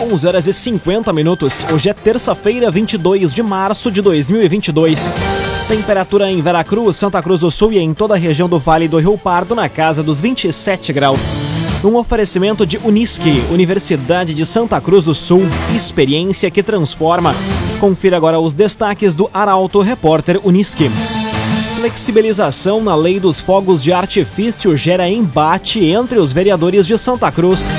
11 horas e 50 minutos. Hoje é terça-feira, 22 de março de 2022. Temperatura em Veracruz, Santa Cruz do Sul e em toda a região do Vale do Rio Pardo na casa dos 27 graus. Um oferecimento de Unisque, Universidade de Santa Cruz do Sul, experiência que transforma. Confira agora os destaques do Arauto Repórter Unisque. Flexibilização na lei dos fogos de artifício gera embate entre os vereadores de Santa Cruz.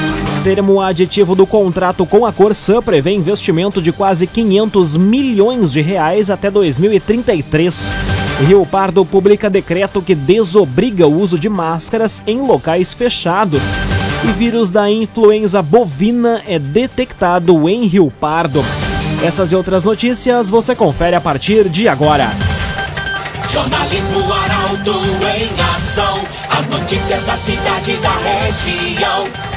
Termo aditivo do contrato com a Corsã prevê investimento de quase 500 milhões de reais até 2033. Rio Pardo publica decreto que desobriga o uso de máscaras em locais fechados. E vírus da influenza bovina é detectado em Rio Pardo. Essas e outras notícias você confere a partir de agora. Jornalismo Arauto em ação. As notícias da cidade e da região.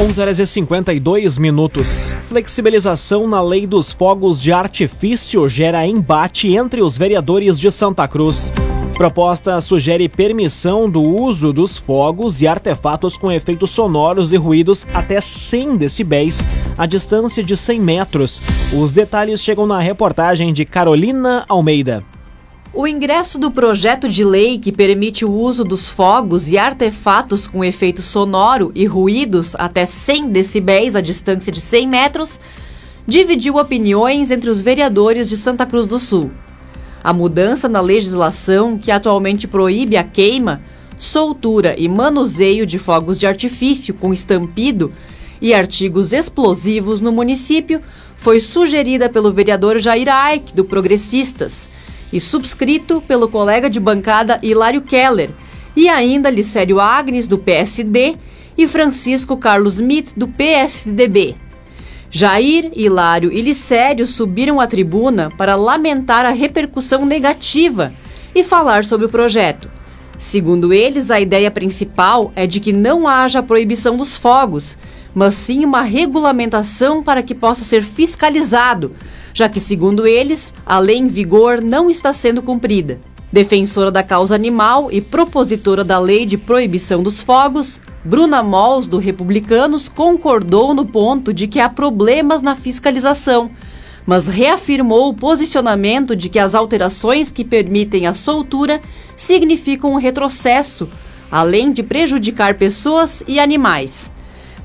11 horas e 52 minutos. Flexibilização na lei dos fogos de artifício gera embate entre os vereadores de Santa Cruz. Proposta sugere permissão do uso dos fogos e artefatos com efeitos sonoros e ruídos até 100 decibéis, a distância de 100 metros. Os detalhes chegam na reportagem de Carolina Almeida. O ingresso do projeto de lei que permite o uso dos fogos e artefatos com efeito sonoro e ruídos até 100 decibéis a distância de 100 metros dividiu opiniões entre os vereadores de Santa Cruz do Sul. A mudança na legislação que atualmente proíbe a queima, soltura e manuseio de fogos de artifício com estampido e artigos explosivos no município foi sugerida pelo vereador Jair Aik, do Progressistas e subscrito pelo colega de bancada Hilário Keller, e ainda Licério Agnes, do PSD, e Francisco Carlos Smith, do PSDB. Jair, Hilário e Licério subiram à tribuna para lamentar a repercussão negativa e falar sobre o projeto. Segundo eles, a ideia principal é de que não haja proibição dos fogos, mas sim uma regulamentação para que possa ser fiscalizado, já que, segundo eles, a lei em vigor não está sendo cumprida. Defensora da causa animal e propositora da lei de proibição dos fogos, Bruna Mols, do Republicanos, concordou no ponto de que há problemas na fiscalização, mas reafirmou o posicionamento de que as alterações que permitem a soltura significam um retrocesso, além de prejudicar pessoas e animais.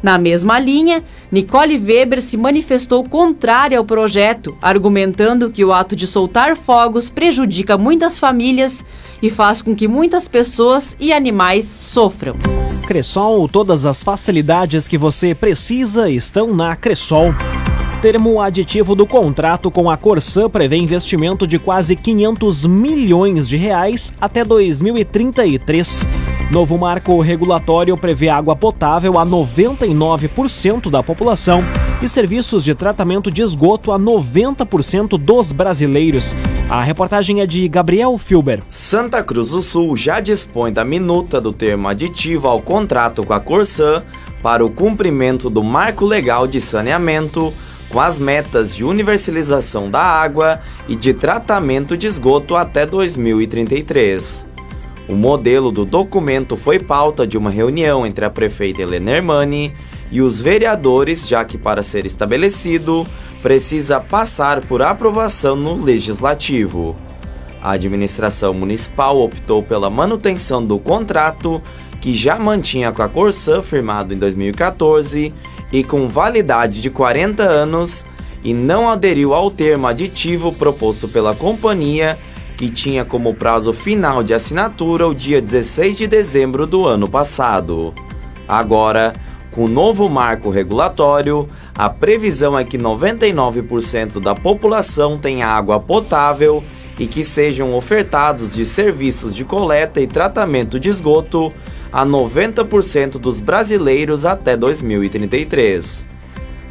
Na mesma linha, Nicole Weber se manifestou contrária ao projeto, argumentando que o ato de soltar fogos prejudica muitas famílias e faz com que muitas pessoas e animais sofram. Cressol, todas as facilidades que você precisa estão na Cressol. Termo aditivo do contrato com a Corsã prevê investimento de quase 500 milhões de reais até 2033. Novo marco regulatório prevê água potável a 99% da população e serviços de tratamento de esgoto a 90% dos brasileiros. A reportagem é de Gabriel Filber. Santa Cruz do Sul já dispõe da minuta do termo aditivo ao contrato com a Corsã para o cumprimento do marco legal de saneamento com as metas de universalização da água e de tratamento de esgoto até 2033. O modelo do documento foi pauta de uma reunião entre a prefeita Helena Hermani e os vereadores, já que para ser estabelecido precisa passar por aprovação no legislativo. A administração municipal optou pela manutenção do contrato que já mantinha com a Corsã firmado em 2014 e com validade de 40 anos e não aderiu ao termo aditivo proposto pela companhia que tinha como prazo final de assinatura o dia 16 de dezembro do ano passado. Agora, com o novo marco regulatório, a previsão é que 99% da população tenha água potável e que sejam ofertados de serviços de coleta e tratamento de esgoto a 90% dos brasileiros até 2033.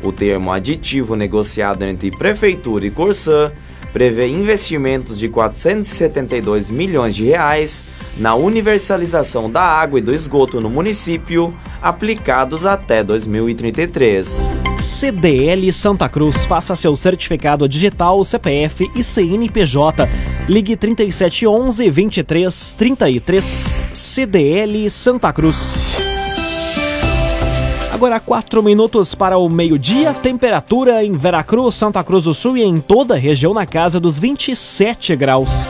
O termo aditivo negociado entre Prefeitura e Corsã prevê investimentos de 472 milhões de reais na universalização da água e do esgoto no município, aplicados até 2033. CDL Santa Cruz, faça seu certificado digital, CPF e CNPJ. Ligue 3711 2333 CDL Santa Cruz. Agora 4 minutos para o meio-dia, temperatura em Veracruz, Santa Cruz do Sul e em toda a região na casa dos 27 graus.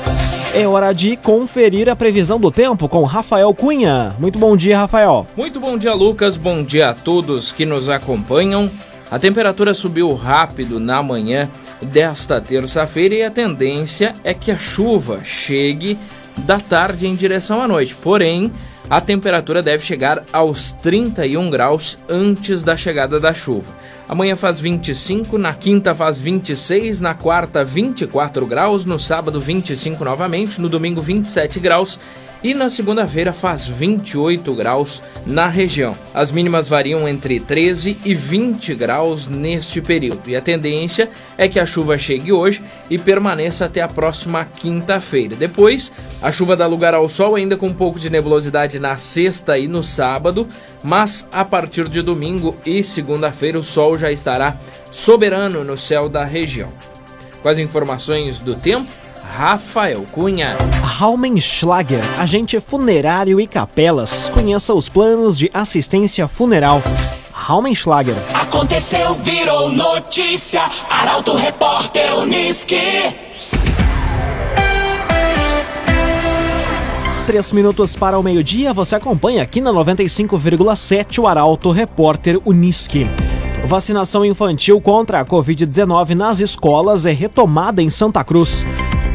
É hora de conferir a previsão do tempo com Rafael Cunha. Muito bom dia, Rafael. Muito bom dia, Lucas. Bom dia a todos que nos acompanham. A temperatura subiu rápido na manhã desta terça-feira e a tendência é que a chuva chegue da tarde em direção à noite. Porém, a temperatura deve chegar aos 31 graus antes da chegada da chuva. Amanhã faz 25, na quinta faz 26, na quarta 24 graus, no sábado 25 novamente, no domingo 27 graus e na segunda-feira faz 28 graus na região. As mínimas variam entre 13 e 20 graus neste período e a tendência é que a chuva chegue hoje e permaneça até a próxima quinta-feira. Depois, a chuva dá lugar ao sol ainda com um pouco de nebulosidade na sexta e no sábado, mas a partir de domingo e segunda-feira o sol já estará soberano no céu da região. Com as informações do tempo, Rafael Cunha. Raumenschlager, agente funerário e capelas. Conheça os planos de assistência funeral. Raumenschlager. Aconteceu, virou notícia. Arauto Repórter Uniski. Três minutos para o meio-dia, você acompanha aqui na 95,7 o Arauto Repórter Uniski. Vacinação infantil contra a Covid-19 nas escolas é retomada em Santa Cruz.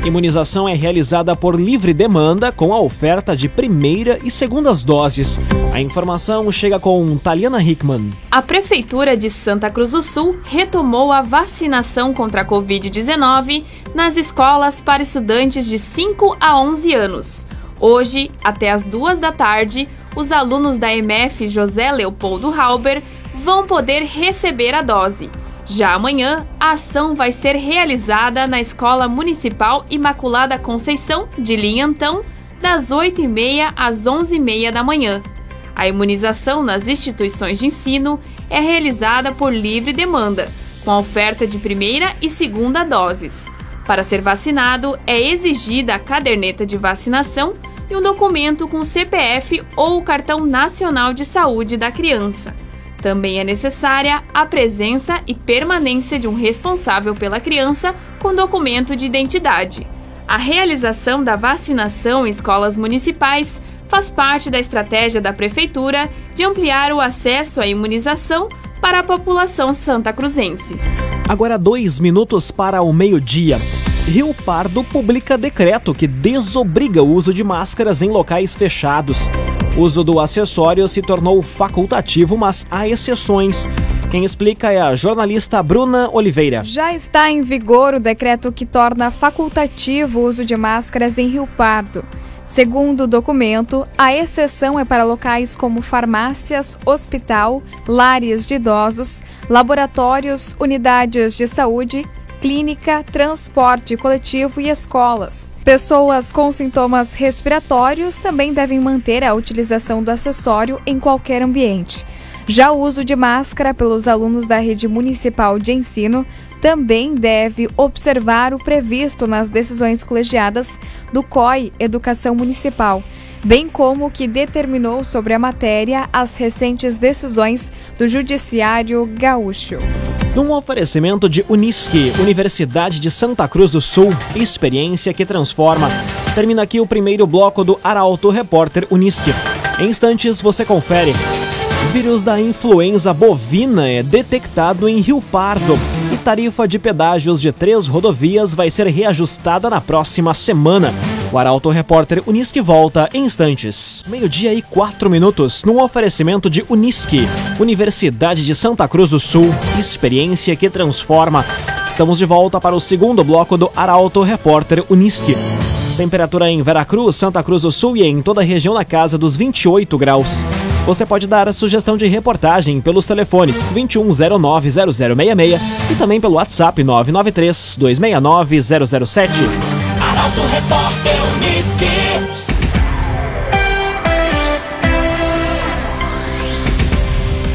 Imunização é realizada por livre demanda com a oferta de primeira e segundas doses. A informação chega com Taliana Hickman. A Prefeitura de Santa Cruz do Sul retomou a vacinação contra a Covid-19 nas escolas para estudantes de 5 a 11 anos. Hoje, até as duas da tarde, os alunos da MF José Leopoldo Halber vão poder receber a dose. Já amanhã, a ação vai ser realizada na Escola Municipal Imaculada Conceição de Linhantão, das 8h30 às 11h30 da manhã. A imunização nas instituições de ensino é realizada por livre demanda, com a oferta de primeira e segunda doses. Para ser vacinado, é exigida a caderneta de vacinação e um documento com CPF ou o cartão nacional de saúde da criança. Também é necessária a presença e permanência de um responsável pela criança com documento de identidade. A realização da vacinação em escolas municipais faz parte da estratégia da Prefeitura de ampliar o acesso à imunização para a população santa-cruzense. Agora dois minutos para o meio-dia. Rio Pardo publica decreto que desobriga o uso de máscaras em locais fechados. O uso do acessório se tornou facultativo, mas há exceções. Quem explica é a jornalista Bruna Oliveira. Já está em vigor o decreto que torna facultativo o uso de máscaras em Rio Pardo. Segundo o documento, a exceção é para locais como farmácias, hospital, lares de idosos, laboratórios, unidades de saúde, clínica, transporte coletivo e escolas. Pessoas com sintomas respiratórios também devem manter a utilização do acessório em qualquer ambiente. Já o uso de máscara pelos alunos da rede municipal de ensino também deve observar o previsto nas decisões colegiadas do COI Educação Municipal, bem como o que determinou sobre a matéria as recentes decisões do Judiciário Gaúcho. Num oferecimento de Unisque, Universidade de Santa Cruz do Sul, experiência que transforma. Termina aqui o primeiro bloco do Arauto Repórter Unisque. Em instantes você confere. Vírus da influenza bovina é detectado em Rio Pardo e tarifa de pedágios de três rodovias vai ser reajustada na próxima semana. O Arauto Repórter Unisque volta em instantes. Meio-dia e quatro minutos, num oferecimento de Unisque, Universidade de Santa Cruz do Sul, experiência que transforma. Estamos de volta para o segundo bloco do Arauto Repórter Unisque. Temperatura em Veracruz, Santa Cruz do Sul e em toda a região na casa dos 28 graus. Você pode dar a sugestão de reportagem pelos telefones 2109-0066 e também pelo WhatsApp 993-269-007. Arauto Repórter Uniski.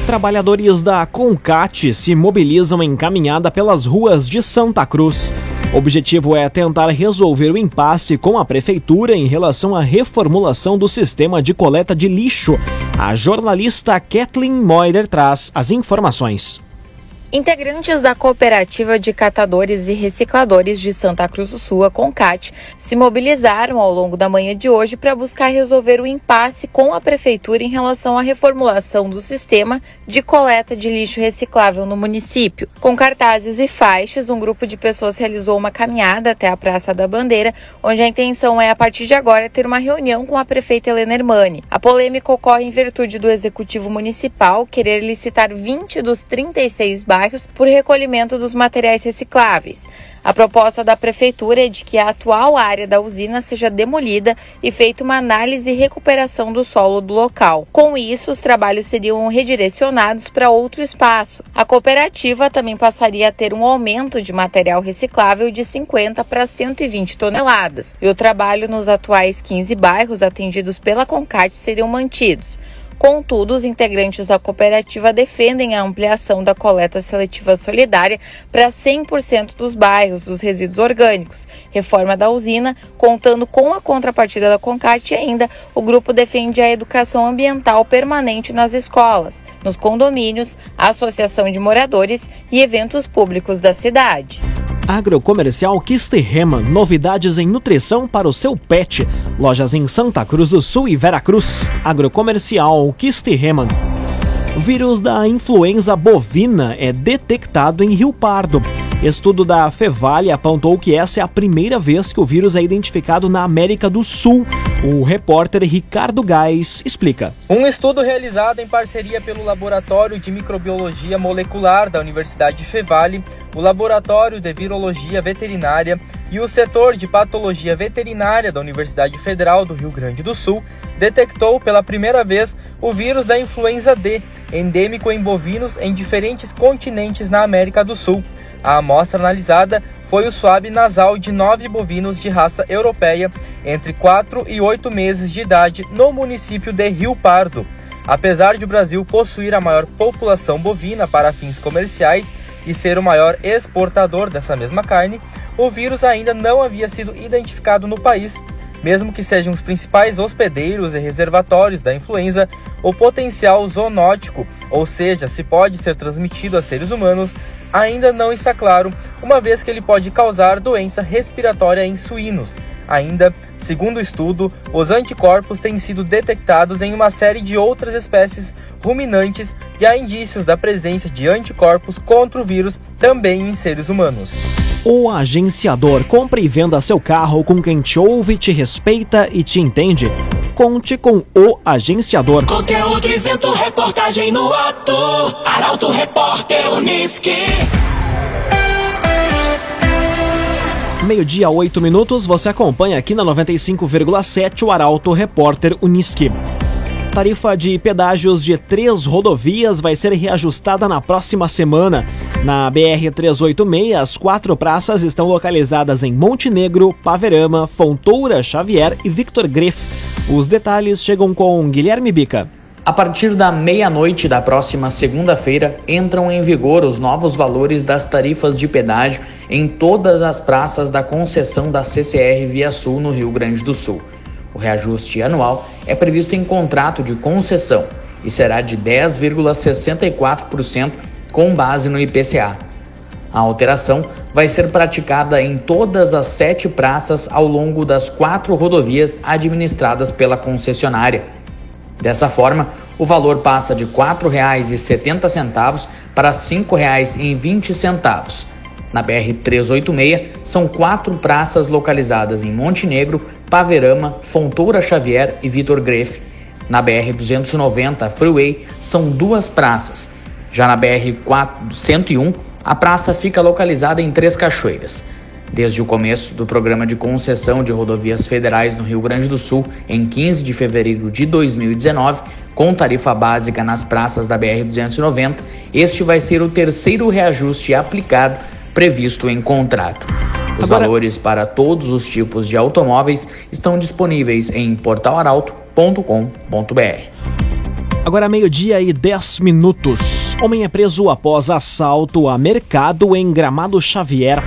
Trabalhadores da Concat se mobilizam em caminhada pelas ruas de Santa Cruz. O objetivo é tentar resolver o impasse com a prefeitura em relação à reformulação do sistema de coleta de lixo. A jornalista Kathleen Moider traz as informações. Integrantes da Cooperativa de Catadores e Recicladores de Santa Cruz do Sul, a CONCAT, se mobilizaram ao longo da manhã de hoje para buscar resolver o impasse com a Prefeitura em relação à reformulação do sistema de coleta de lixo reciclável no município. Com cartazes e faixas, um grupo de pessoas realizou uma caminhada até a Praça da Bandeira, onde a intenção é, a partir de agora, ter uma reunião com a prefeita Helena Hermani. A polêmica ocorre em virtude do Executivo Municipal querer licitar 20 dos 36 bairros bairros por recolhimento dos materiais recicláveis. A proposta da prefeitura é de que a atual área da usina seja demolida e feita uma análise e recuperação do solo do local. Com isso, os trabalhos seriam redirecionados para outro espaço. A cooperativa também passaria a ter um aumento de material reciclável de 50 para 120 toneladas, e o trabalho nos atuais 15 bairros atendidos pela Concat seriam mantidos. Contudo, os integrantes da cooperativa defendem a ampliação da coleta seletiva solidária para 100% dos bairros dos resíduos orgânicos, reforma da usina, contando com a contrapartida da Concat e ainda o grupo defende a educação ambiental permanente nas escolas, nos condomínios, associação de moradores e eventos públicos da cidade. Agrocomercial Kisterreman, novidades em nutrição para o seu pet. Lojas em Santa Cruz do Sul e Veracruz. Agrocomercial Kisterreman. Vírus da influenza bovina é detectado em Rio Pardo. Estudo da Fevale apontou que essa é a primeira vez que o vírus é identificado na América do Sul. O repórter Ricardo Gás explica. Um estudo realizado em parceria pelo Laboratório de Microbiologia Molecular da Universidade Fevale, o Laboratório de Virologia Veterinária e o setor de Patologia Veterinária da Universidade Federal do Rio Grande do Sul detectou pela primeira vez o vírus da influenza D, endêmico em bovinos em diferentes continentes na América do Sul. A amostra analisada foi o suave nasal de nove bovinos de raça europeia entre 4 e 8 meses de idade no município de Rio Pardo. Apesar de o Brasil possuir a maior população bovina para fins comerciais e ser o maior exportador dessa mesma carne, o vírus ainda não havia sido identificado no país. Mesmo que sejam os principais hospedeiros e reservatórios da influenza, o potencial zoonótico, ou seja, se pode ser transmitido a seres humanos, ainda não está claro, uma vez que ele pode causar doença respiratória em suínos. Ainda, segundo o estudo, os anticorpos têm sido detectados em uma série de outras espécies ruminantes e há indícios da presença de anticorpos contra o vírus também em seres humanos. O agenciador compra e venda seu carro com quem te ouve, te respeita e te entende. Conte com o agenciador. Conteúdo isento, reportagem no ato. Arauto Repórter Uniski. Meio-dia, oito minutos, você acompanha aqui na 95,7 o Arauto Repórter Uniski. Tarifa de pedágios de três rodovias vai ser reajustada na próxima semana. Na BR-386, as quatro praças estão localizadas em Montenegro, Paverama, Fontoura, Xavier e Victor Greff. Os detalhes chegam com Guilherme Bica. A partir da meia-noite da próxima segunda-feira, entram em vigor os novos valores das tarifas de pedágio em todas as praças da concessão da CCR Via Sul no Rio Grande do Sul. O reajuste anual é previsto em contrato de concessão e será de 10,64% com base no IPCA. A alteração vai ser praticada em todas as sete praças ao longo das quatro rodovias administradas pela concessionária. Dessa forma, o valor passa de R$ 4,70 para R$ 5,20. Na BR-386, são quatro praças localizadas em Montenegro, Paverama, Fontoura Xavier e Vitor Greff. Na BR-290 Freeway, são duas praças. Já na BR-101, a praça fica localizada em Três Cachoeiras. Desde o começo do programa de concessão de rodovias federais no Rio Grande do Sul, em 15 de fevereiro de 2019, Com tarifa básica nas praças da BR-290, este vai ser o terceiro reajuste aplicado previsto em contrato. Os Agora... valores para todos os tipos de automóveis estão disponíveis em portalaralto.com.br. Agora meio-dia e 10 minutos. Homem é preso após assalto a mercado em Gramado Xavier.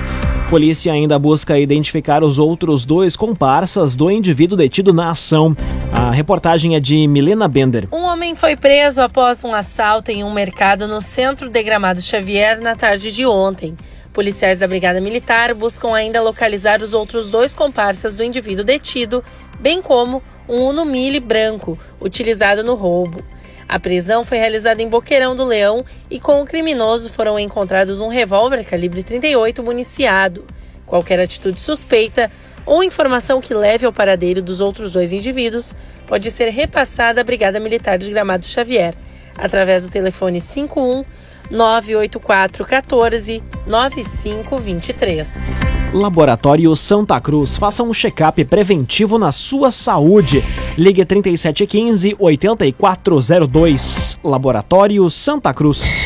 Polícia ainda busca identificar os outros dois comparsas do indivíduo detido na ação. A reportagem é de Milena Bender. Um homem foi preso após um assalto em um mercado no centro de Gramado Xavier na tarde de ontem. Policiais da Brigada Militar buscam ainda localizar os outros dois comparsas do indivíduo detido, bem como um Uno Mille branco, utilizado no roubo. A prisão foi realizada em Boqueirão do Leão e com o criminoso foram encontrados um revólver calibre 38 municiado. Qualquer atitude suspeita ou informação que leve ao paradeiro dos outros dois indivíduos pode ser repassada à Brigada Militar de Gramado Xavier, através do telefone 51 984 14 9523. Laboratório Santa Cruz. Faça um check-up preventivo na sua saúde. Ligue 3715 8402. Laboratório Santa Cruz.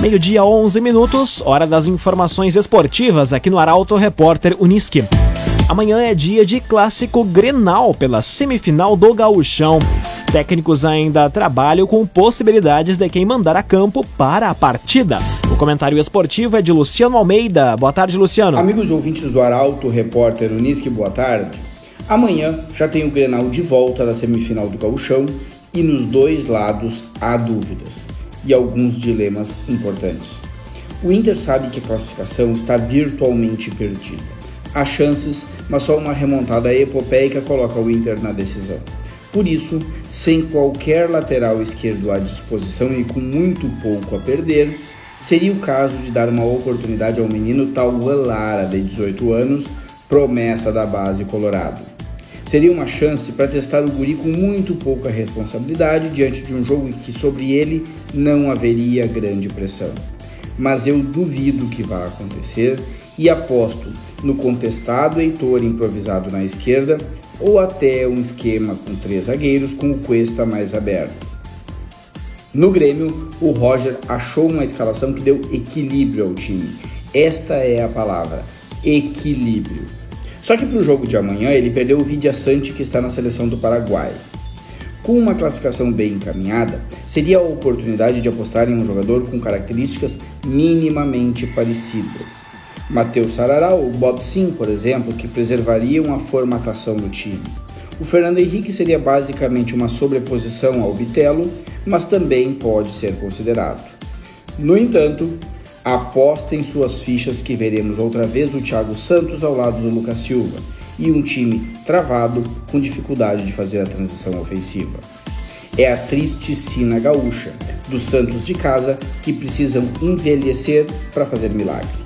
Meio-dia, 11 minutos, hora das informações esportivas aqui no Arauto Repórter Uniski. Amanhã é dia de clássico Grenal pela semifinal do Gauchão. Técnicos ainda trabalham com possibilidades de quem mandar a campo para a partida. O comentário esportivo é de Luciano Almeida. Boa tarde, Luciano. Amigos ouvintes do Arauto, repórter Unisque, boa tarde. Amanhã já tem o Grenal de volta da semifinal do Gauchão e nos dois lados há dúvidas e alguns dilemas importantes. O Inter sabe que a classificação está virtualmente perdida há chances, mas só uma remontada epopeica coloca o Inter na decisão. Por isso, sem qualquer lateral esquerdo à disposição e com muito pouco a perder, seria o caso de dar uma oportunidade ao menino Tauan Lara, de 18 anos, promessa da base colorado. Seria uma chance para testar o guri com muito pouca responsabilidade diante de um jogo em que sobre ele não haveria grande pressão. Mas eu duvido que vá acontecer e aposto no contestado Heitor improvisado na esquerda ou até um esquema com três zagueiros com o Cuesta mais aberto. No Grêmio, o Roger achou uma escalação que deu equilíbrio ao time. Esta é a palavra: equilíbrio. Só que para o jogo de amanhã ele perdeu o Vidia Sante que está na seleção do Paraguai. Com uma classificação bem encaminhada, seria a oportunidade de apostar em um jogador com características minimamente parecidas. Matheus Sarará ou Bob Sim, por exemplo, que preservariam a formatação do time. O Fernando Henrique seria basicamente uma sobreposição ao Bitelo, mas também pode ser considerado. No entanto, aposta em suas fichas que veremos outra vez o Thiago Santos ao lado do Lucas Silva e um time travado com dificuldade de fazer a transição ofensiva. É a triste sina gaúcha dos Santos de casa que precisam envelhecer para fazer milagre.